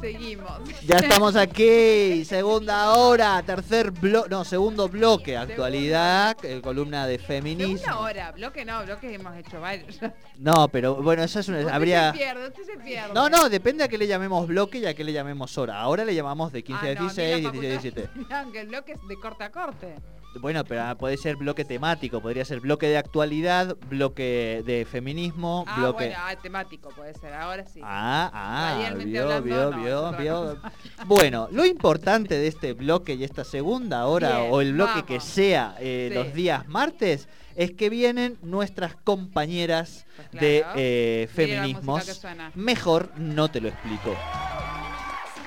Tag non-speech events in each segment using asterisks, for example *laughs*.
Seguimos. *laughs* Ya estamos aquí, segunda hora, tercer bloque, no, segundo bloque, actualidad, eh, columna de feminismo. Segunda hora, bloque no, bloque hemos hecho varios. *laughs* No, pero bueno, eso es una... Usted Habría... se pierde, usted se pierde. No, no, depende a qué le llamemos bloque y a qué le llamemos hora. Ahora le llamamos de 15 Ah, a no, a mí 16, la 16 a facultad 17. me dijeron que el bloque es de corte a corte. Bueno, pero ah, puede ser bloque temático, podría ser bloque de actualidad, bloque de feminismo, Ah, bloque... bueno, ah, temático puede ser, ahora sí. Ah, ah, vio, hablando, vio, no, vio, vio. no. Bueno, lo importante de este bloque y esta segunda hora Bien, o el bloque que sea eh, Sí. los días martes es que vienen nuestras compañeras Pues de eh, feminismos. Mejor no te lo explico.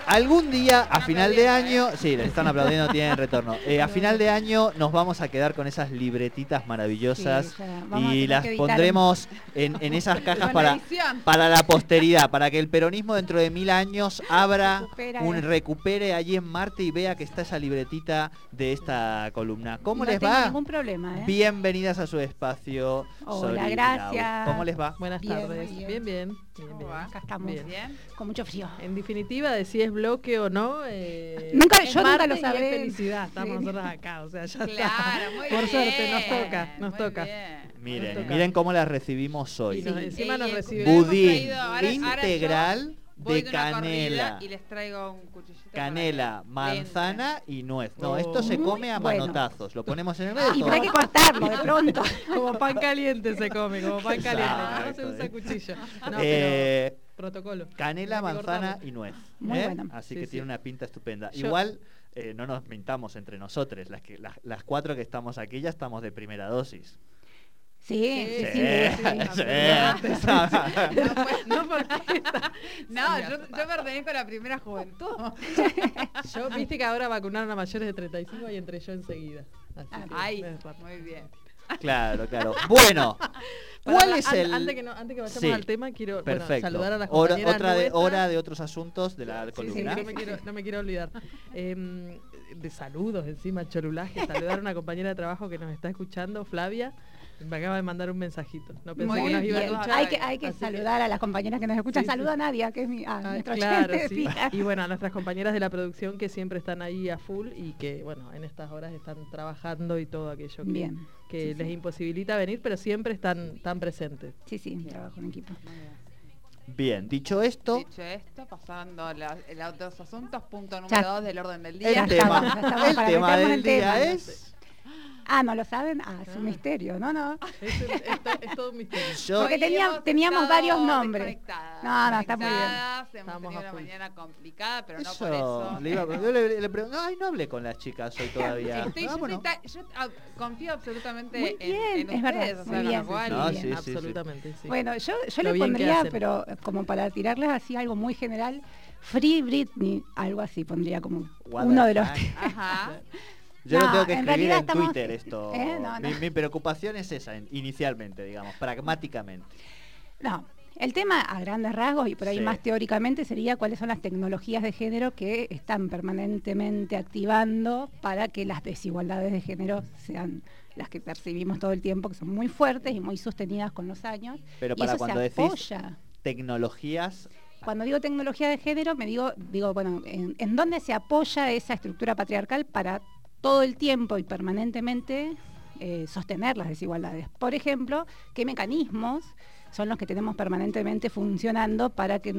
Algún día, a final de año, sí, le están aplaudiendo, tienen retorno. *laughs* Eh, a final de año nos vamos a quedar con esas libretitas maravillosas Sí, y las pondremos *laughs* en, en esas *laughs* cajas para, para la posteridad, para que el peronismo dentro de mil años abra, Recupera, un eh. recupere allí en Marte y vea que está esa libretita de esta columna. ¿Cómo no les va? ningún problema, ¿eh? Bienvenidas a su espacio. Hola, gracias. ¿Cómo les va? Buenas Bien, tardes. Bien, bien. bien. bien, ¿Cómo bien. va? Acá estamos Bien. Bien. con mucho frío. En definitiva, de si es bloque o no. eh, Nunca- yo nunca lo y es sabré. felicidad. Estamos Sí. nosotros acá. O sea, ya Claro, está. muy Por bien. suerte, nos toca. Nos muy toca. bien. Miren, toca. miren cómo las recibimos Y hoy. nos- Sí. encima Y nos cumpleaños Budín ahora- ahora integral Voy de canela. Y les traigo un cuchillito. Canela, manzana y nuez. No, Oh. esto se come a bueno. manotazos. Lo ponemos en el medio. Y todo. pero hay que cortarlo de pronto. *laughs* Como pan caliente se come, como pan caliente. Exacto, No se usa eh. cuchillo. No, Eh, pero protocolo. Canela, manzana y nuez. Muy ¿eh? bueno. Así Sí, que sí. tiene una pinta estupenda. Yo- Igual eh, no nos mintamos entre nosotros. Las, que, las, las cuatro que estamos aquí ya estamos de primera dosis. Sí, sí, sí. Sí, sí. sí. No, *laughs* yo, yo pertenezco a la primera juventud. yo, viste que ahora vacunaron a mayores de 35 y entré yo enseguida. Así Ah, que muy bien. Claro, claro. Bueno, *laughs* Para- ¿cuál an- es el...? Antes que, no- antes que vayamos Sí, al tema, quiero bueno, Perfecto. saludar a las hora, compañeras otra de, hora de otros asuntos de la Sí, no, me quiero, no me quiero olvidar. Em, de saludos encima, chorulaje. Saludar a una compañera de trabajo que nos está escuchando, Flavia. Me acaba de mandar un mensajito. No pensé Muy que nos iba a escuchar. Hay que, hay que saludar a las compañeras que nos escuchan. Sí, sí. Saluda a Nadia, que es mi a Ah, nuestra claro, sí. fija. Y bueno, a nuestras compañeras de la producción que siempre están ahí a full y que, bueno, en estas horas están trabajando y todo aquello que, Bien. que Sí, les sí. imposibilita venir, pero siempre están tan presentes. Sí, sí, trabajo en equipo. Bien. Dicho esto, Dicho esto, pasando a el otros asuntos, punto Ya. número dos del orden del el día. Ya tema, el tema del día tema. es... Ah, ¿no lo saben? Ah, es un misterio. No, no. *laughs* Es, es- es- es todo un misterio. Yo, Porque teníamos estado varios nombres. No, no, está muy bien. Estamos una mañana complicada, pero no eso, por eso. le iba- yo le, le pregunto, ay, no hablé con las chicas hoy todavía. Estoy- Ah, yo, bueno. yo, ah, confío absolutamente Muy en, bien, en es ustedes, verdad, muy bien. cual- No, Bien, sí, absolutamente, sí. Bueno, yo, yo Lo le pondría, pero como para tirarles así algo muy general, Free Britney, algo así pondría como What uno de los... Ajá. *laughs* Yo lo No, tengo que escribir en estamos- Twitter *laughs* esto. ¿Eh? No, no. Mi, mi preocupación es esa, en- inicialmente, digamos, pragmáticamente. No, el tema a grandes rasgos y por ahí Sí. más teóricamente sería cuáles son las tecnologías de género que están permanentemente activando para que las desigualdades de género sean las que percibimos todo el tiempo, que son muy fuertes y muy sostenidas con los años. Pero y para eso cuando se decís apoya. tecnologías, Cuando digo tecnología de género, me digo, digo bueno, en, en dónde se apoya esa estructura patriarcal para todo el tiempo y permanentemente eh, sostener las desigualdades. Por ejemplo, qué mecanismos son los que tenemos permanentemente funcionando para que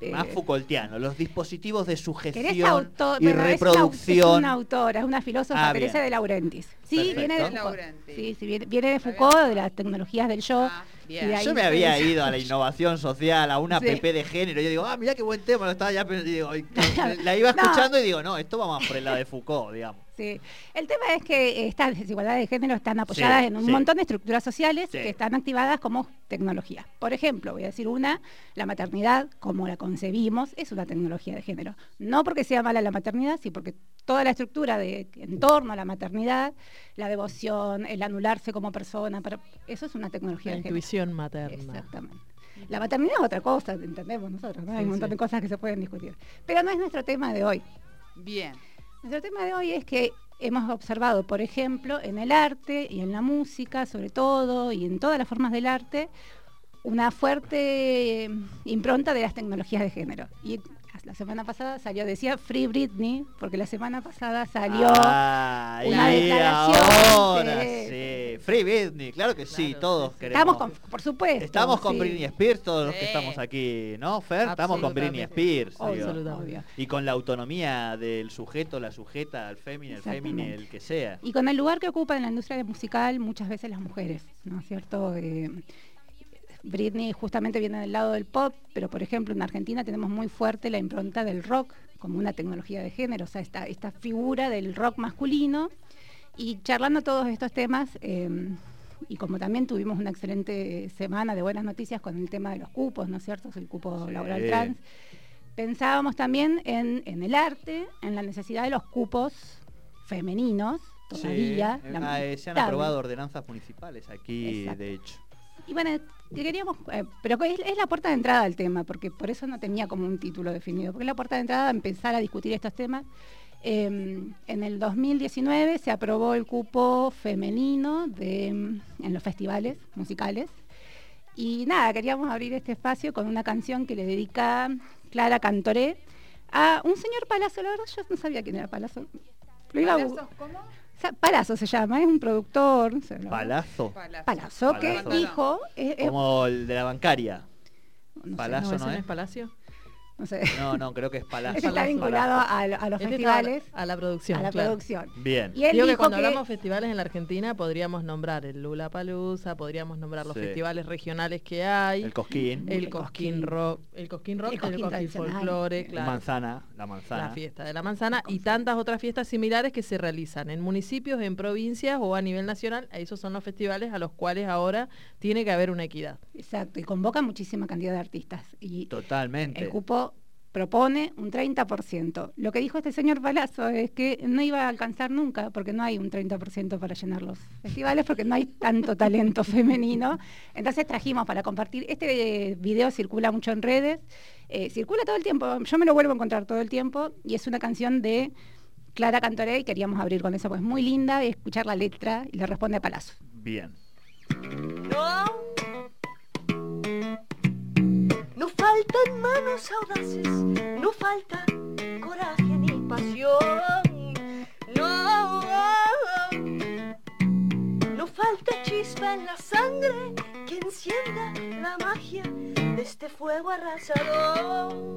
eh, más Foucaultiano, los dispositivos de ¿Querés sugestión auto- y bueno, es una- Es reproducción. una, autora, es una filósofa, Ah, Teresa de Laurentis. Sí, viene de Foucault. Laurentiis. Sí, sí, viene, viene de Está Foucault, bien. de las tecnologías del yo. Ah, bien. y de ahí Yo me se había ido a la innovación social, a una Sí. PP de género. y Yo digo, ah, mira qué buen tema, lo estaba ya pensando. y digo, y- *laughs* la iba No. escuchando y digo, no, esto va más por el lado de Foucault, digamos. Sí. El tema es que estas desigualdades de género están apoyadas Sí, en un sí. montón de estructuras sociales Sí. que están activadas como tecnología. Por ejemplo, voy a decir una, la maternidad, como la concebimos, es una tecnología de género. No porque sea mala la maternidad, sino porque toda la estructura de en torno a la maternidad, la devoción, el anularse como persona, pero eso es una tecnología La de género. intuición materna. Exactamente. La maternidad es otra cosa, entendemos nosotros, ¿no? Hay un montón sí. de cosas que se pueden discutir. Pero no es nuestro tema de hoy. Bien. Nuestro tema de hoy es que hemos observado, por ejemplo, en el arte y en la música, sobre todo, y en todas las formas del arte, una fuerte eh, impronta de las tecnologías de género. La semana pasada salió, decía Free Britney, porque la semana pasada salió Ah, una y declaración ahora de- sí. Free Britney, claro que sí, todos sí, queremos. Estamos con, por supuesto. Estamos con sí. Britney Spears, todos los que estamos aquí, ¿no, Fer? Estamos con Britney. Spears. Obvio. Y con la autonomía del sujeto, la sujeta, el fémine, el fémine, el que sea. Y con el lugar que ocupa en la industria musical muchas veces las mujeres, ¿no es cierto? Eh, Britney justamente viene del lado del pop, pero por ejemplo en Argentina tenemos muy fuerte la impronta del rock como una tecnología de género, o sea, esta, esta figura del rock masculino. Y charlando todos estos temas, eh, y como también tuvimos una excelente semana de buenas noticias con el tema de los cupos, ¿no es cierto? El cupo Sí. laboral trans. Pensábamos también en, en el arte, en la necesidad de los cupos femeninos, todavía. Sí, eh, ah, eh, se han aprobado ordenanzas municipales aquí, Exacto. de hecho. Y bueno, queríamos, eh, pero es, es la puerta de entrada al tema, porque por eso no tenía como un título definido, porque es la puerta de entrada a empezar a discutir estos temas. Eh, en el 2019 se aprobó el cupo femenino de, en los festivales musicales. Y nada, queríamos abrir este espacio con una canción que le dedica Clara Cantoré a un señor Palazzo. La verdad yo no sabía quién era Palazzo. Lo iba a bu- ¿Palazzo cómo? Palazzo se llama, es un productor. Palazo, Palazzo. Palazzo, que Palazzo. dijo, es- es- como el de la bancaria. no Palazzo. ¿No, ¿Eso ese no no es Palacio? No sé. No, no, creo que es. Ese está vinculado a, lo- a los Este festivales, a la producción. a la claro. producción. Bien. Y él Digo que cuando que- hablamos festivales en la Argentina podríamos nombrar el Lula Palusa, podríamos nombrar los Sí. festivales regionales que hay, El Cosquín, el El Cosquín Cosquín. Rock, el Cosquín Rock, El el Cosquín Cosquín, La claro. Manzana, la Manzana. La fiesta de la manzana y tantas otras fiestas similares que se realizan en municipios, en provincias o a nivel nacional. Esos son los festivales a los cuales ahora tiene que haber una equidad. Exacto, y convoca muchísima cantidad de artistas. Y Totalmente. el cupo propone un 30%. Lo que dijo este señor Palazzo es que no iba a alcanzar nunca, porque no hay un 30% para llenar los festivales, porque no hay tanto *laughs* talento femenino. Entonces trajimos para compartir, este video circula mucho en redes, eh, circula todo el tiempo, yo me lo vuelvo a encontrar todo el tiempo, y es una canción de Clara Cantoré, y queríamos abrir con eso, pues muy linda, y escuchar la letra, y le responde Palazzo. Bien. No. No faltan manos audaces, no falta coraje ni pasión. No. No falta chispa en la sangre que encienda la magia de este fuego arrasador.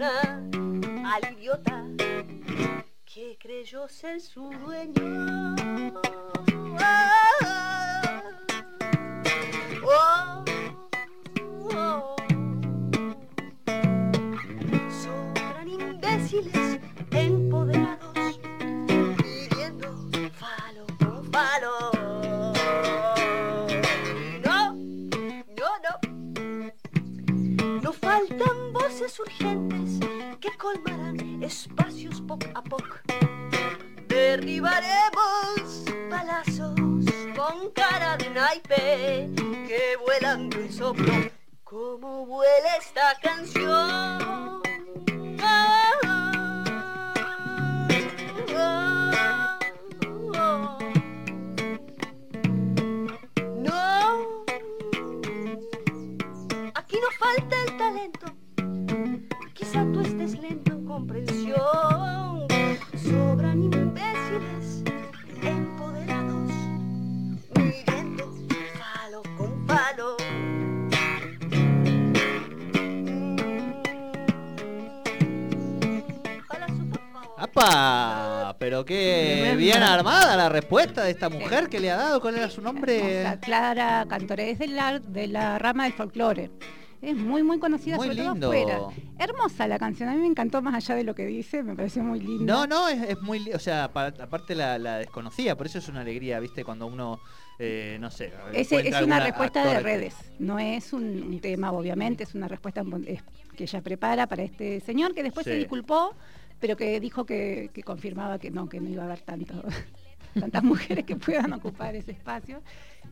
Al idiota que creyó ser su dueño. Ah, oh, oh. Sobran imbéciles empoderados con cara de naipe que vuelan de un soplo. Como vuela esta canción. No, aquí no falta el talento. Quizá tú estés lento en Pero qué bien armada la respuesta de esta mujer que le ha dado. ¿Cuál era su nombre? Clara Cantoré, es de la, de la rama del folclore. Es muy, muy conocida, Muy sobre lindo. todo afuera. Hermosa la canción, a mí me encantó más allá de lo que dice, me pareció muy linda. No, no, es, es muy... O sea, pa- aparte la, la desconocía, por eso es una alegría, ¿viste? Cuando uno eh, no sé. Encuentra es una respuesta de redes, no es un, un tema, obviamente, es una respuesta que ella prepara para este señor, que después se disculpó, pero que dijo que, confirmaba que no, que no iba a haber tanto, *laughs* tantas mujeres que puedan ocupar ese espacio.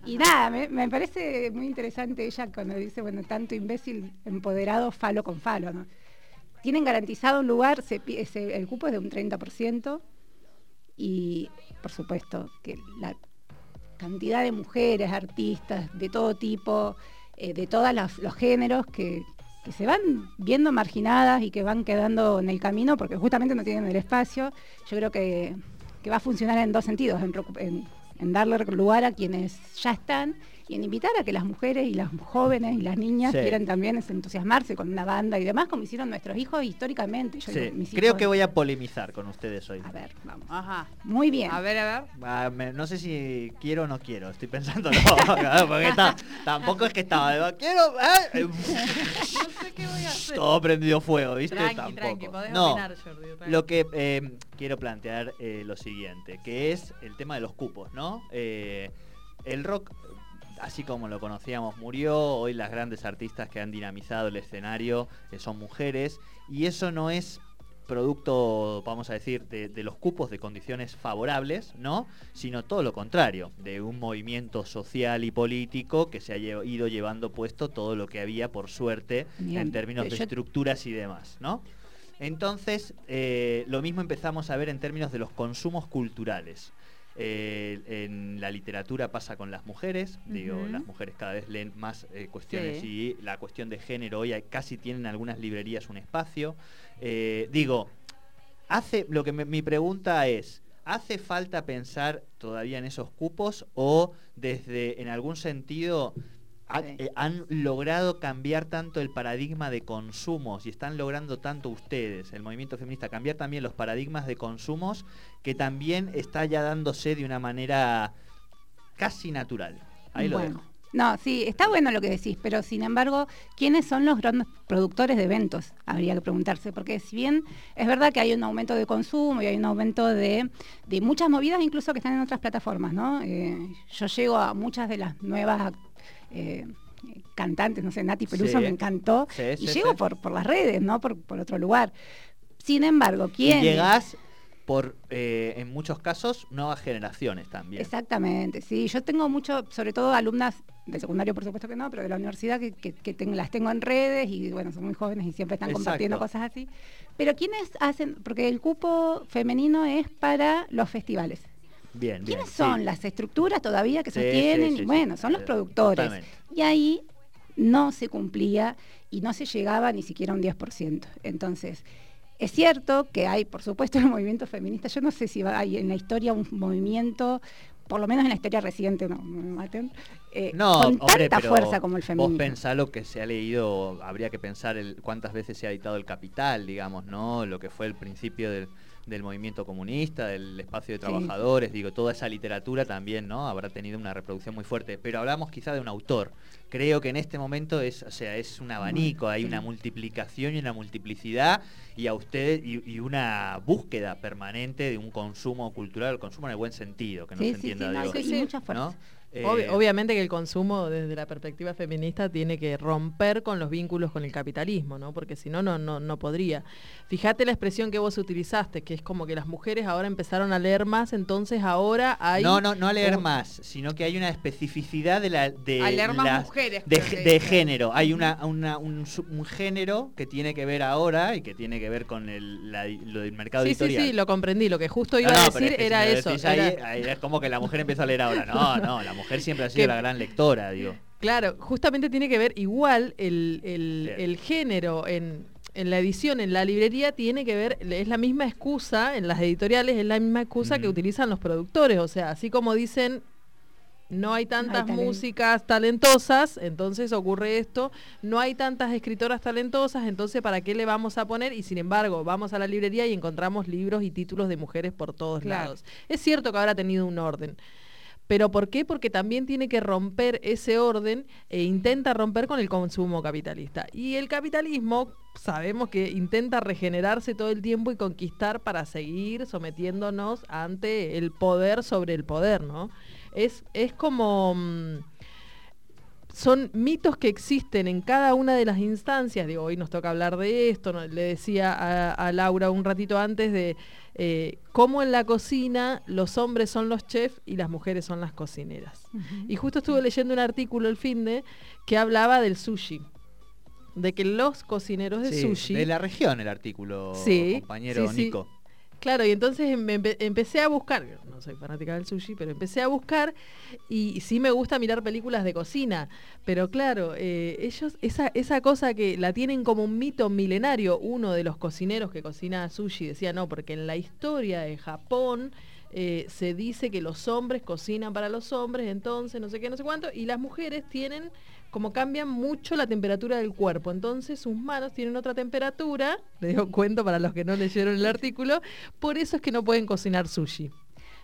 Y nada, me, parece muy interesante ella cuando dice, bueno, tanto imbécil empoderado falo con falo, ¿no? Tienen garantizado un lugar, el cupo es de un 30%, y por supuesto que la cantidad de mujeres, artistas de todo tipo, eh, de todos los géneros que, que se van viendo marginadas y que van quedando en el camino porque justamente no tienen el espacio, yo creo que, que va a funcionar en dos sentidos, en, en darle lugar a quienes ya están y en invitar a que las mujeres y las jóvenes y las niñas Sí. quieran también entusiasmarse con una banda y demás, como hicieron nuestros hijos históricamente. Yo Sí, digo, mis creo hijos- que voy a polemizar con ustedes hoy. A ver, vamos. Ajá. Muy bien. A ver, a ver. Ah, me- no sé si quiero o no quiero, estoy pensando *laughs* no, porque está- tampoco es que estaba, quiero, ¿eh? *laughs* No sé qué voy a hacer. todo prendido fuego, ¿viste? Tranqui, Tampoco. tranqui, podés no, opinar, Jordi. tranqui. lo que eh, quiero plantear eh, lo siguiente, que es el tema de los cupos, ¿no? Eh, el rock, así como lo conocíamos, murió, hoy las grandes artistas que han dinamizado el escenario eh, son mujeres, y eso no es producto, vamos a decir, de, de los cupos de condiciones favorables, ¿no? Sino todo lo contrario, de un movimiento social y político que se ha ido llevando puesto todo lo que había, por suerte, Bien, en términos eh, de yo- estructuras y demás, ¿no? Entonces, eh, lo mismo empezamos a ver en términos de los consumos culturales. Eh, en la literatura pasa con las mujeres, digo, las mujeres cada vez leen más eh, cuestiones Sí. y la cuestión de género hoy casi tienen algunas librerías un espacio. Eh, digo, hace lo que me- mi pregunta es, ¿hace falta pensar todavía en esos cupos o desde en algún sentido ha- Sí. eh, han logrado cambiar tanto el paradigma de consumos y están logrando tanto ustedes, el movimiento feminista, cambiar también los paradigmas de consumos que también está ya dándose de una manera casi natural? Ahí lo Bueno. dejo. No, sí, está bueno lo que decís, pero sin embargo, ¿quiénes son los grandes productores de eventos? Habría que preguntarse, porque si bien es verdad que hay un aumento de consumo y hay un aumento de, de muchas movidas incluso que están en otras plataformas, ¿no? Eh, yo llego a muchas de las nuevas eh, cantantes, no sé, Nati Peluso Sí. me encantó, Sí, y sí, llego por, por las redes, ¿no? Por, por otro lugar. Sin embargo, ¿quién? llegás por, eh, en muchos casos, nuevas generaciones también. Exactamente, sí. Yo tengo mucho, sobre todo alumnas de secundario, por supuesto que no, pero de la universidad que, que- que tengo- las tengo en redes y bueno, son muy jóvenes y siempre están compartiendo cosas así. Pero ¿quiénes hacen? Porque el cupo femenino es para los festivales. Bien, bien. ¿Quiénes sí. son las estructuras todavía que sostienen? sí, bueno, son los productores. Y ahí no se cumplía y no se llegaba ni siquiera a un 10%. Entonces, es cierto que hay, por supuesto, *laughs* el movimiento feminista. Yo no sé si hay en la historia un movimiento, por lo menos en la historia reciente, no, no me maten, eh, No, con hombre, tanta pero fuerza como el Vos feminismo. pensá lo que se ha leído, habría que pensar el, cuántas veces se ha editado el Capital, digamos, ¿no? Lo que fue el principio del, del movimiento comunista, del espacio de Sí. trabajadores, digo, toda esa literatura también, ¿no? Habrá tenido una reproducción muy fuerte. Pero hablamos quizá de un autor. Creo que en este momento es, o sea, es un abanico, hay una multiplicación y una multiplicidad y a ustedes y, y una búsqueda permanente de un consumo cultural, el consumo en el buen sentido, que no Sí, se sí, sí, entienda, no, mucha fuerza. ¿no? Eh, Obvi- obviamente que el consumo desde la perspectiva feminista tiene que romper con los vínculos con el capitalismo, ¿no? Porque si no, no, no, no podría. Fíjate la expresión que vos utilizaste, que es como que las mujeres ahora empezaron a leer más, entonces ahora hay... No, no, no a leer como- más, sino que hay una especificidad de la de A leer más las- mujeres, de, género. Hay una, una- un, su- un género que tiene que ver ahora y que tiene que ver con el, la- lo del mercado Sí, sí, editorial. sí, lo comprendí. Lo que justo iba no, a decir es que si era eso. ahí, ahí es como que la mujer empieza a leer ahora. No, no, la mujer siempre ha sido Que- la gran lectora, digo. Claro, justamente tiene que ver igual el, el- género en, en la edición, en la librería, tiene que ver, es la misma excusa, en las editoriales es la misma excusa que utilizan los productores. O sea, así como dicen, no hay tantas músicas talentosas, entonces ocurre esto, no hay tantas escritoras talentosas, entonces ¿para qué le vamos a poner? Y sin embargo, vamos a la librería y encontramos libros y títulos de mujeres por todos Claro. lados. Es cierto que ahora ha tenido un orden. ¿Pero por qué? Porque también tiene que romper ese orden e intenta romper con el consumo capitalista. Y el capitalismo sabemos que intenta regenerarse todo el tiempo y conquistar para seguir sometiéndonos ante el poder sobre el poder, ¿no? Es, es como... mm, son mitos que existen en cada una de las instancias. Digo, hoy nos toca hablar de esto. ¿no? Le decía a, a Laura un ratito antes de eh, cómo en la cocina los hombres son los chefs y las mujeres son las cocineras. Y justo estuve leyendo un artículo el fin de que hablaba del sushi. De que los cocineros de Sí, sushi. De la región el artículo, Sí, compañero sí. Nico. Claro, y entonces empe- empecé a buscar, no soy fanática del sushi, pero empecé a buscar y, sí me gusta mirar películas de cocina, pero claro, eh, ellos, esa, esa cosa que la tienen como un mito milenario, uno de los cocineros que cocina sushi decía, no, porque en la historia de Japón eh, se dice que los hombres cocinan para los hombres, entonces no sé qué, no sé cuánto, y las mujeres tienen como cambian mucho la temperatura del cuerpo, entonces sus manos tienen otra temperatura, *laughs* le digo cuento para los que no leyeron el artículo, por eso es que no pueden cocinar sushi.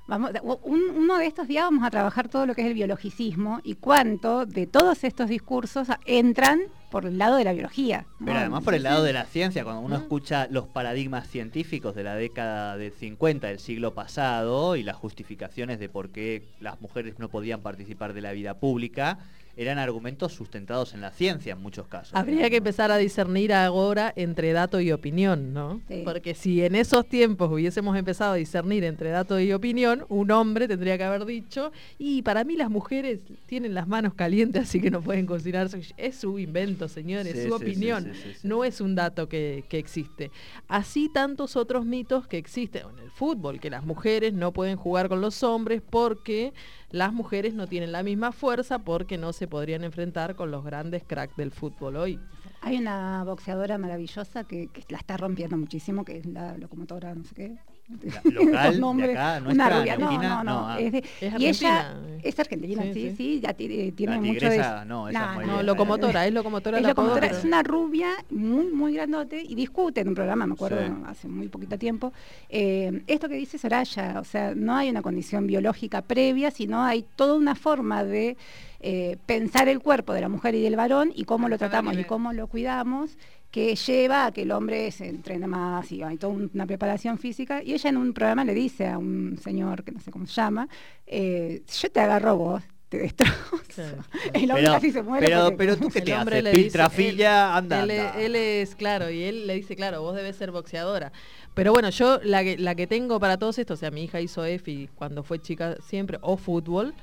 Vamos, un- uno de estos días vamos a trabajar todo lo que es el biologicismo y cuánto de todos estos discursos entran por el lado de la biología. ¿no? Pero además por el lado de la ciencia, cuando uno Mm. escucha los paradigmas científicos de la década del 50 del siglo pasado y las justificaciones de por qué las mujeres no podían participar de la vida pública, eran argumentos sustentados en la ciencia en muchos casos. Habría que empezar a discernir ahora entre dato y opinión, ¿no? Sí. Porque si en esos tiempos hubiésemos empezado a discernir entre dato y opinión, un hombre tendría que haber dicho, y para mí las mujeres tienen las manos calientes, así que no pueden cocinar. sushi". Es su invento, señores, Sí, su sí, opinión. sí, sí, sí. No es un dato que, que existe. Así tantos otros mitos que existen en el fútbol, que las mujeres no pueden jugar con los hombres porque las mujeres no tienen la misma fuerza porque no se podrían enfrentar con los grandes cracks del fútbol hoy. Hay una boxeadora maravillosa que, que la está rompiendo muchísimo, que es la locomotora, no sé qué. La- local, de acá, nuestra, rubia. No, no, no. no, ah. es de- Es y ella argentina. es argentina, Sí, sí, sí. ya ti- tiene La mucho de no, esa Nah, es muy No, locomotora, es locomotora Es apodo, locomotora, es una rubia muy, muy grandote y discute en un programa, me acuerdo, Sí. hace muy poquito tiempo. eh, esto que dice Soraya, o sea, no hay una condición biológica previa, sino hay toda una forma de eh, pensar el cuerpo de la mujer y del varón y cómo lo tratamos y cómo lo cuidamos que lleva a que el hombre se entrene más y hay toda un- una preparación física. Y ella en un programa le dice a un señor, que no sé cómo se llama, eh, yo te agarro vos, te destrozo. Claro. *laughs* El hombre Pero, casi se muere. pero, porque- pero tú qué El te hombre haces, le dice- piltrafilla, anda, él, anda. él es, claro, y él le dice, claro, vos debes ser boxeadora. Pero bueno, yo la que, la que tengo para todos estos, o sea, mi hija hizo EFI cuando fue chica siempre, o fútbol,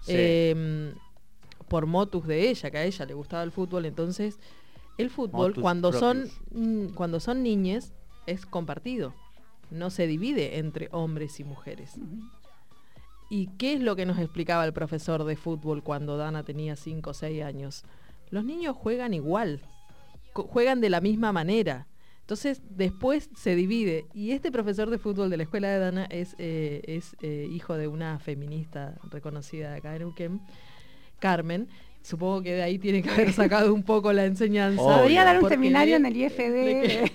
Sí. eh, por motus de ella, que a ella le gustaba el fútbol, entonces el fútbol cuando son, cuando son niñes es compartido, no se divide entre hombres y mujeres. ¿Y qué es lo que nos explicaba el profesor de fútbol cuando Dana tenía 5 o 6 años? Los niños juegan igual, juegan de la misma manera. Entonces después se divide. Y este profesor de fútbol de la escuela de Dana es, eh, es eh, hijo de una feminista reconocida de acá en Neuquén, Carmen. Supongo que de ahí tiene que haber sacado un poco la enseñanza. Obvio. Podría dar un Porque seminario en el IFD.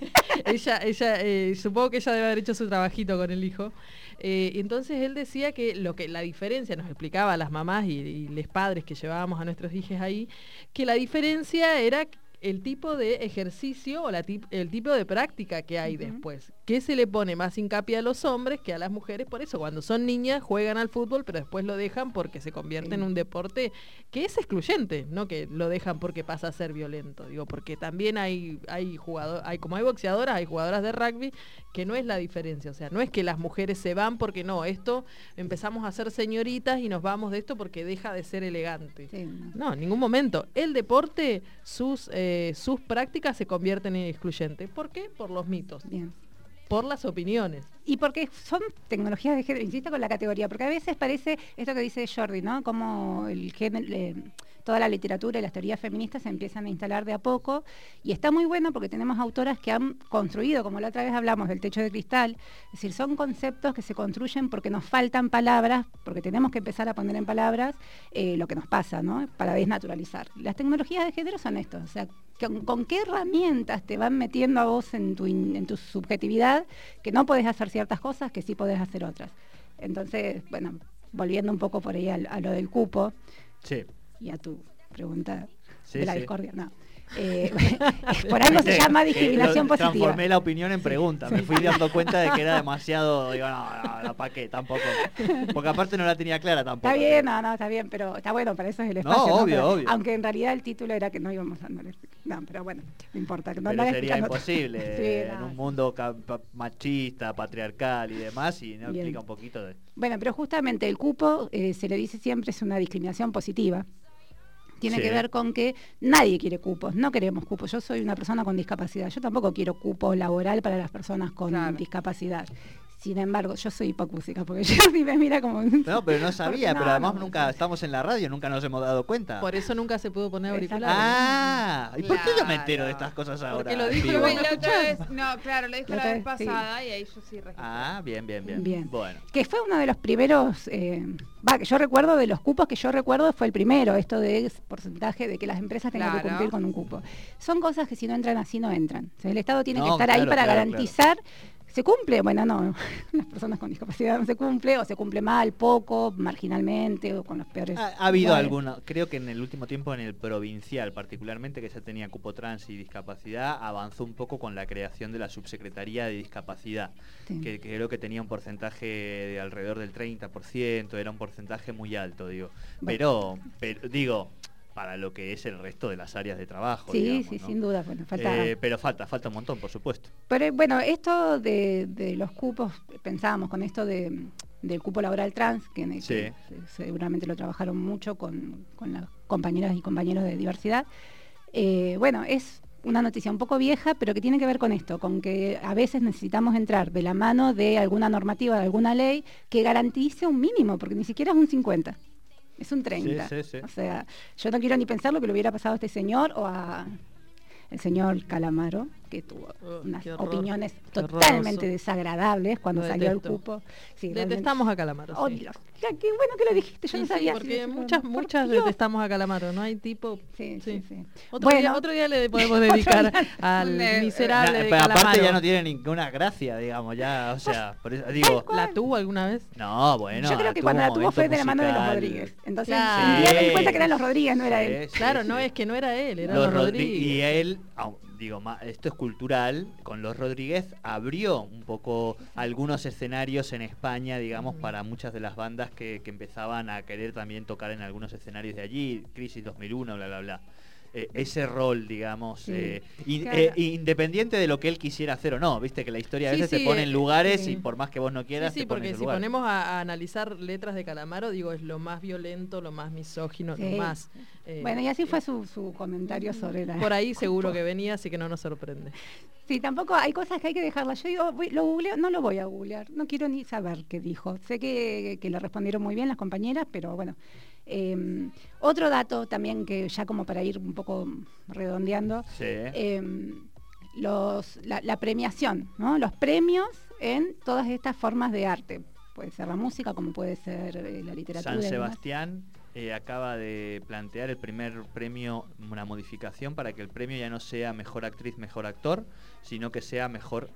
*laughs* ella, ella eh, supongo que ella debe haber hecho su trabajito con el hijo. Eh, y entonces él decía que lo que la diferencia nos explicaba a las mamás y, y los padres que llevábamos a nuestros hijos ahí, que la diferencia era el tipo de ejercicio o la tip- el tipo de práctica que hay después. Que se le pone más hincapié a los hombres que a las mujeres. Por eso, cuando son niñas juegan al fútbol, pero después lo dejan porque se convierte en un deporte que es excluyente, no que lo dejan porque pasa a ser violento. Digo, porque también hay, hay jugadores, hay, como hay boxeadoras, hay jugadoras de rugby, que no es la diferencia. O sea, no es que las mujeres se van porque no, esto empezamos a ser señoritas y nos vamos de esto porque deja de ser elegante. Sí. No, en ningún momento. El deporte, sus, eh, sus prácticas se convierten en excluyentes. ¿Por qué? Por los mitos, Bien. por las opiniones. Y porque son tecnologías de género, insisto con la categoría, porque a veces parece esto que dice Jordi, ¿no? Como el género, eh, toda la literatura y las teorías feministas se empiezan a instalar de a poco y está muy bueno porque tenemos autoras que han construido, como la otra vez hablamos del techo de cristal, es decir, son conceptos que se construyen porque nos faltan palabras, porque tenemos que empezar a poner en palabras eh, lo que nos pasa, ¿no? Para desnaturalizar. Las tecnologías de género son esto, o sea, con, qué herramientas te van metiendo a vos en tu, in- tu subjetividad que no podés hacer ciertas cosas que sí podés hacer otras. Entonces, bueno, volviendo un poco por ahí al- a, lo del cupo Sí. Y a tu pregunta Sí, de la sí. discordia, no. *laughs* Eh, *laughs* por algo se llama discriminación positiva. Transformé la opinión en pregunta. Me fui dando cuenta de que era *laughs* demasiado. Digo, no, no, no, ¿para qué? Tampoco. Porque aparte no la tenía clara tampoco. Está bien, no, no, está bien, pero está bueno, para eso es el No, espacio. obvio, Pero- obvio. Aunque en realidad el título era que no íbamos a andar. No, pero bueno, no importa. No Pero sería imposible Sí, en no. un mundo machista, patriarcal y demás, y no explica un poquito de. Bueno, pero justamente el cupo, eh, se le dice siempre, es una discriminación positiva. Tiene Sí. que ver con que nadie quiere cupos, no queremos cupos. Yo soy una persona con discapacidad, yo tampoco quiero cupo laboral para las personas con Claro. discapacidad. Sin embargo, yo soy hipocúsica, porque *laughs* yo si me mira como... No, pero no sabía, no, pero además no, nunca estamos en la radio, nunca nos hemos dado cuenta. Por eso nunca se pudo poner auriculares. Ah, ¿y por qué yo me entero de estas cosas ahora? Porque lo dijo Bueno, la otra vez- no, claro, lo dijo La vez sí. pasada y ahí yo sí registré. Ah, bien, bien, bien. Bien. Bueno. que fue uno de los primeros, eh, va, que yo recuerdo de los cupos que yo recuerdo fue el primero, esto de porcentaje de que las empresas tengan que cumplir con un cupo. Son cosas que si no entran así no entran. O sea, el Estado tiene que estar ahí para claro, garantizar. ¿Se cumple? Bueno, no, *laughs* las personas con discapacidad no se cumple, o se cumple mal, poco, marginalmente, o con los peores. Ha, ha habido lugares. algunos, creo que en el último tiempo en el provincial, particularmente que ya tenía cupo trans y discapacidad, avanzó un poco con la creación de la subsecretaría de discapacidad, Sí. que, que creo que tenía un porcentaje de alrededor del 30%, era un porcentaje muy alto, digo. Pero, pero digo, para lo que es el resto de las áreas de trabajo. Sí, digamos, sí, ¿no? sin duda, bueno, falta... Eh, pero falta, falta un montón, por supuesto. Pero bueno, esto de, de los cupos, pensábamos con esto de, del cupo laboral trans, que, que Sí. se- seguramente lo trabajaron mucho con, con las compañeras y compañeros de diversidad. Eh, bueno, es una noticia un poco vieja, pero que tiene que ver con esto, con que a veces necesitamos entrar de la mano de alguna normativa, de alguna ley, que garantice un mínimo, porque ni siquiera es un 50, es un 30. Sí, sí, sí. O sea, yo no quiero ni pensar lo que le hubiera pasado a este señor o a el señor Calamaro, que tuvo Oh, unas horror, opiniones totalmente horroroso. desagradables cuando Lo salió el cupo. Sí, Detestamos a Calamaro. Oh, sí. Dios. Ya, qué bueno que lo dijiste, yo Sí, no sí, sabía. porque muchas, Por muchas Dios. detestamos a Calamaro, no hay tipo... Sí, sí, sí. Otro, Bueno. día, otro día le podemos *laughs* dedicar día. al Le- miserable Na- de pero aparte ya no tiene ninguna gracia, digamos, ya, o sea, por eso digo. ¿La tuvo alguna vez? no, bueno. yo creo que cuando la tuvo fue de la mano de los. Rodríguez. Entonces, día me di cuenta que eran los Rodríguez, no era él. claro, no, es que no era él, era Los Rodríguez. Y él, digo, esto es cultural, con los Rodríguez abrió un poco algunos escenarios en España, digamos, para muchas de las bandas que, que empezaban a querer también tocar en algunos escenarios de allí, Crisis 2001, bla, bla, bla. Eh, ese rol, digamos, Sí. eh, in- Claro. eh, independiente de lo que él quisiera hacer o no, viste que la historia a Sí, veces sí, se pone eh, en lugares sí. y por más que vos no quieras, sí, te porque si lugar. ponemos a, a analizar letras de Calamaro, digo, es lo más violento, lo más misógino, Sí. lo más... eh, Bueno, y así fue su, su comentario sobre la... Por ahí *laughs* seguro que venía, así que no nos sorprende. Sí, tampoco hay cosas que hay que dejarlas. Yo digo, voy- lo googleo, no lo voy a googlear, no quiero ni saber qué dijo. Sé que, que le respondieron muy bien las compañeras, pero bueno. Eh, otro dato también que ya como para ir un poco redondeando, Sí. eh, los, la, la premiación, ¿no? los premios en todas estas formas de arte. Puede ser la música, como puede ser eh, la literatura. San. Sebastián eh, acaba de plantear el primer premio, una modificación para que el premio ya no sea mejor actriz, mejor actor, sino que sea mejor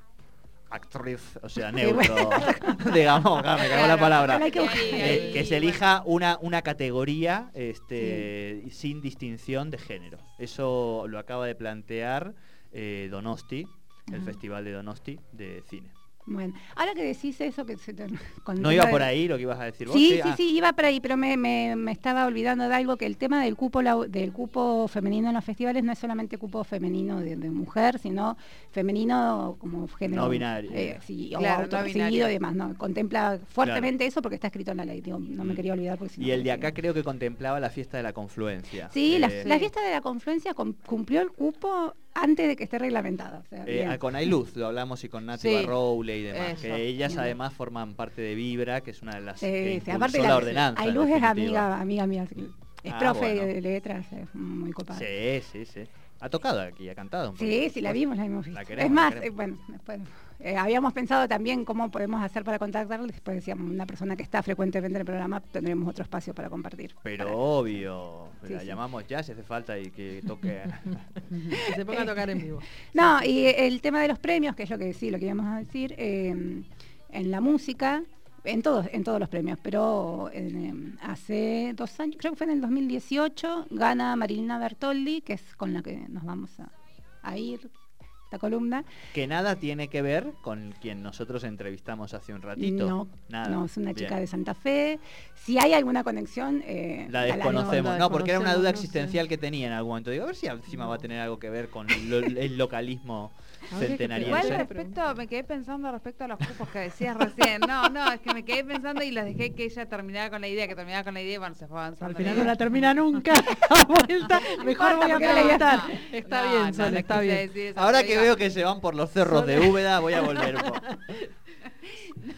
actriz, o sea, *laughs* neutro, *laughs* digamos, acá me cago la palabra. Que- Eh, que se elija una, una categoría este, sin distinción de género. Eso lo acaba de plantear eh, Donosti, el. Festival de Donosti de Cine. Bueno, ahora que decís eso, que se te- ¿No iba de- por ahí lo que ibas a decir vos? Sí, sí, Ah. sí, iba por ahí, pero me, me- me estaba olvidando de algo, que el tema del cupo lau- del cupo femenino en los festivales no es solamente cupo femenino de, de mujer, sino femenino como género. No binario. eh, sí, o Claro, autopercibido y demás, ¿no? Contempla fuertemente eso porque está escrito en la ley, digo, no me Mm. quería olvidar porque si no Y el de acá creo que contemplaba la fiesta de la confluencia. Sí, la, Eh, la fiesta de la confluencia cum- cumplió el cupo antes de que esté reglamentada. o sea, eh, ah, con Ailuz lo hablamos y con Nati Sí, Barrowley y demás, eso. que ellas Bien. además forman parte de Vibra, que es una de las Sí, que sí, impulsó aparte la, la, ordenanza. en Ailuz es amiga, amiga mía, sí. es Ah, profe bueno. de letras, es muy copada. Sí, sí, sí. Ha tocado aquí, ha cantado. un Sí, sí, la vimos, la hemos visto. La queremos, es más, eh, bueno, después eh, habíamos pensado también cómo podemos hacer para contactarla, después decíamos, una persona que está frecuentemente en el programa, tendremos otro espacio para compartir. Pero Para- obvio, Sí, la sí. llamamos ya si hace falta y que toque. *laughs* Que se ponga a tocar en vivo. No, y el tema de los premios, que es lo que sí, lo que íbamos a decir, eh, en la música, En todos, en todos los premios, pero eh, hace dos años, creo que fue en el 2018, gana Marilina Bertoldi, que es con la que nos vamos a, a ir, esta columna. Que nada tiene que ver con quien nosotros entrevistamos hace un ratito. No, nada. no, es una chica Bien. de Santa Fe. Si hay alguna conexión, eh, La desconocemos. la No, porque era una duda desconocemos, no sé. existencial que tenía en algún momento. Digo, a ver si encima va a tener algo que ver con lo- *laughs* el localismo que centenariense. Igual respecto, me quedé pensando respecto a los cupos que decías recién. No, no, es que me quedé pensando y los dejé que ella terminara con la idea, que terminara con la idea y bueno, se fue avanzando. Al la final no la termina nunca. *laughs* *laughs* Vuelta, mejor voy a la preguntar. No, Está no, bien, no, Sol, no está bien. Ahora pero que veo que se van por los cerros de Úbeda, voy a volver un poco. *laughs*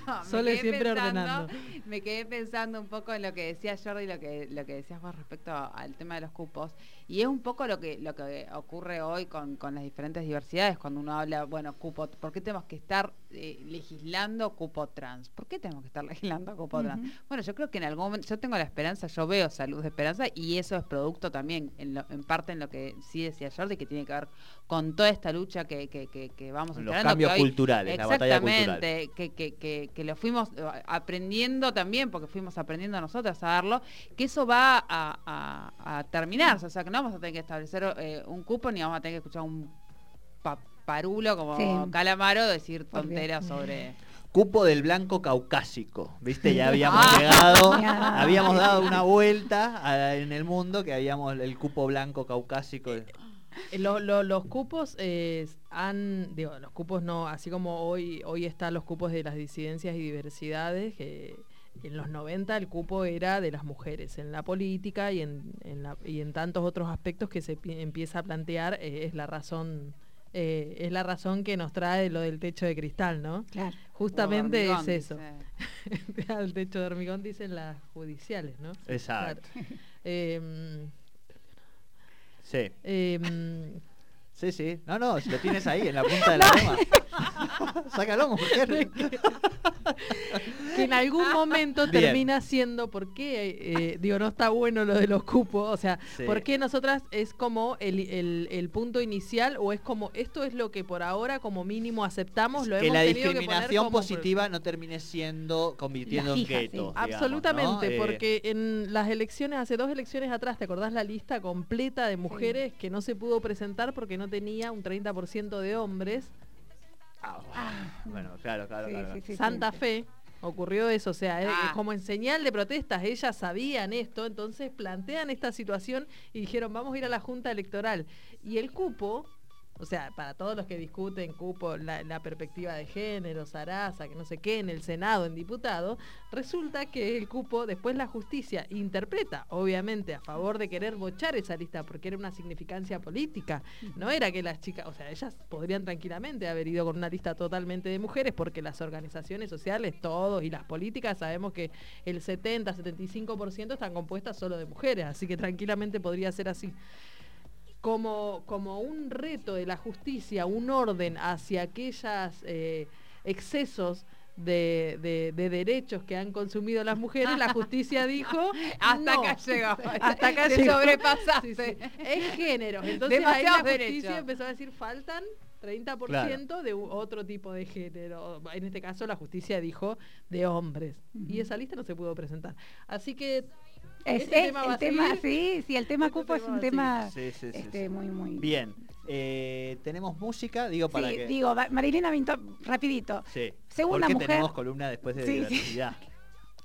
No, me Sole quedé siempre pensando- ordenando. Me quedé pensando un poco en lo que decía Jordi y lo que, lo que decías vos respecto al tema de los cupos. Y es un poco lo que, lo que ocurre hoy con, con las diferentes diversidades cuando uno habla, bueno, cupo, ¿por qué tenemos que estar eh, legislando cupo trans? ¿Por qué tenemos que estar *laughs* legislando cupo trans? Bueno, yo creo que en algún momento, yo tengo la esperanza, yo veo salud de esperanza y eso es producto también, en, lo- en parte en lo que sí decía Jordi, que tiene que ver con toda esta lucha que, que, que, que vamos Los instalando, que cambios hoy- culturales, la batalla cultural. Exactamente, que, que, que, que lo fuimos eh, aprendiendo también, porque fuimos aprendiendo nosotras a darlo, que eso va a, a- a terminarse, o sea que no vamos a tener que establecer eh, un cupo ni vamos a tener que escuchar un paparulo como Sí. Calamaro decir tonteras sobre... Cupo del blanco caucásico, ¿viste? Ya *laughs* habíamos Ah. *laughs* llegado, Ya. habíamos dado una vuelta a- en el mundo que habíamos el cupo blanco caucásico. Eh, lo- lo- los cupos eh, han, digo, los cupos no, así como hoy, hoy están los cupos de las disidencias y diversidades, que en los 90 el cupo era de las mujeres, en la política y en, en la- y en tantos otros aspectos que se pi- empieza a plantear, eh, es la razón, eh, es la razón que nos trae lo del techo de cristal, ¿no? Claro. Justamente Hormigón, es eso. *laughs* Al techo de hormigón dicen las judiciales, ¿no? Exacto. Em, Sí, em, sí, sí. No, no, si lo tienes ahí en la punta de la *laughs* lengua. *laughs* Sácalo, mujer. Que en algún *laughs* momento Bien. termina siendo, ¿por qué? eh, digo, no está bueno lo de los cupos, o sea, Sí. ¿por qué nosotras es como el, el- el punto inicial o es como, esto es lo que por ahora como mínimo aceptamos, lo que hemos la tenido que poner discriminación como- positiva no termine siendo, convirtiendo en fija, sí. Absolutamente, ¿no? Eh, porque en las elecciones, hace dos elecciones atrás, ¿te acordás la lista completa de mujeres que no se pudo presentar porque no tenía un 30% de hombres? ah, bueno, claro, claro, Sí, claro. sí, sí, Santa sí. Fe ocurrió eso, o sea, Ah. es como en señal de protestas, ellas sabían esto, entonces plantean esta situación y dijeron, vamos a ir a la Junta Electoral. Y el cupo, o sea, para todos los que discuten cupo, la, perspectiva de género, Sarasa, que no sé qué, en el Senado, en diputado, resulta que el cupo, después la justicia interpreta, obviamente, a favor de querer bochar esa lista, porque era una significancia política. No era que las chicas, o sea, ellas podrían tranquilamente haber ido con una lista totalmente de mujeres, porque las organizaciones sociales, todos, y las políticas, sabemos que el 70, 75% están compuestas solo de mujeres, así que tranquilamente podría ser así como, como un reto de la justicia, un orden hacia aquellos excesos de, de- de derechos que han consumido las mujeres, la justicia dijo... *laughs* Hasta no. acá llegó. *laughs* Hasta acá Te llegó. sobrepasaste. Sí, sí. Es género. Entonces ahí la justicia empezó a decir faltan 30% Claro. de otro tipo de género. En este caso la justicia dijo de hombres. Y esa lista no se pudo presentar. Así que Este tema el tema, sí, sí, el tema Este cupo es un tema Sí, sí, sí, este, sí. muy, muy... Bien, eh, tenemos música, digo para sí, que... digo, Marilena Vinto, rapidito. Sí. Segunda porque mujer- tenemos columna después de diversidad.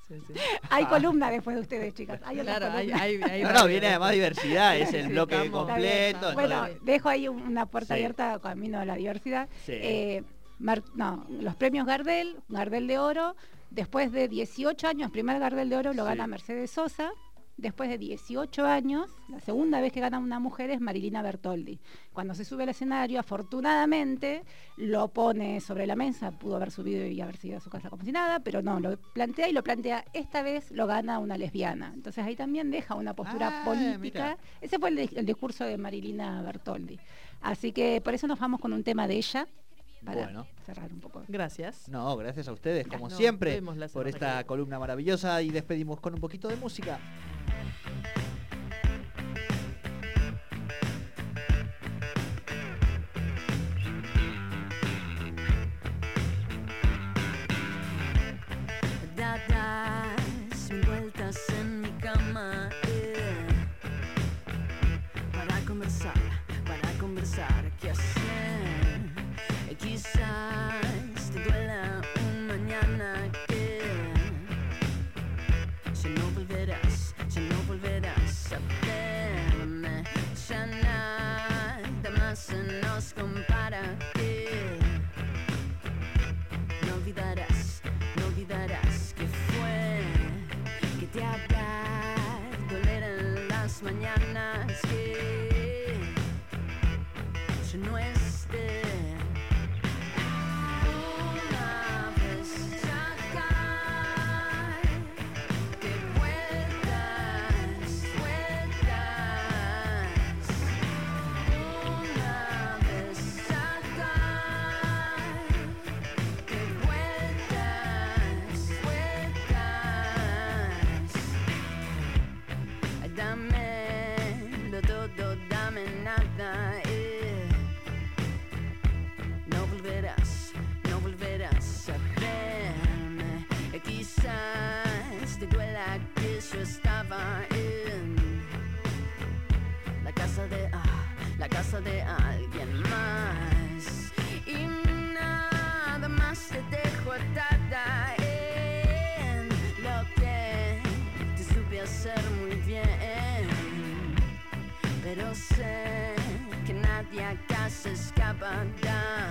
sí, sí. Hay columna después de ustedes, chicas. Hay Claro, hay, columnas. hay- hay No, no, varias viene además diversidad, es el Sí, bloque estamos- completo. Bueno, dejo ahí un- una puerta Sí. abierta camino a la diversidad. Sí. Eh, Mar- no, los premios Gardel, Gardel de Oro, después de 18 años, primer Gardel de Oro lo Sí. gana Mercedes Sosa, después de 18 años, la segunda vez que gana una mujer es Marilina Bertoldi. Cuando se sube al escenario, afortunadamente, lo pone sobre la mesa, pudo haber subido y haber seguido a su casa como si nada, pero no, lo plantea y lo plantea, esta vez lo gana una lesbiana. Entonces ahí también deja una postura Ah, política. mira. Ese fue el, di- el discurso de Marilina Bertoldi. Así que por eso nos vamos con un tema de ella, para Bueno. cerrar un poco. Gracias. No, gracias a ustedes, como siempre, por esta columna maravillosa y despedimos con un poquito de música. Thank you. de alguien más. Y nada más te dejo atada en lo que te supe hacer muy bien. Pero sé que nadie acá se escapará.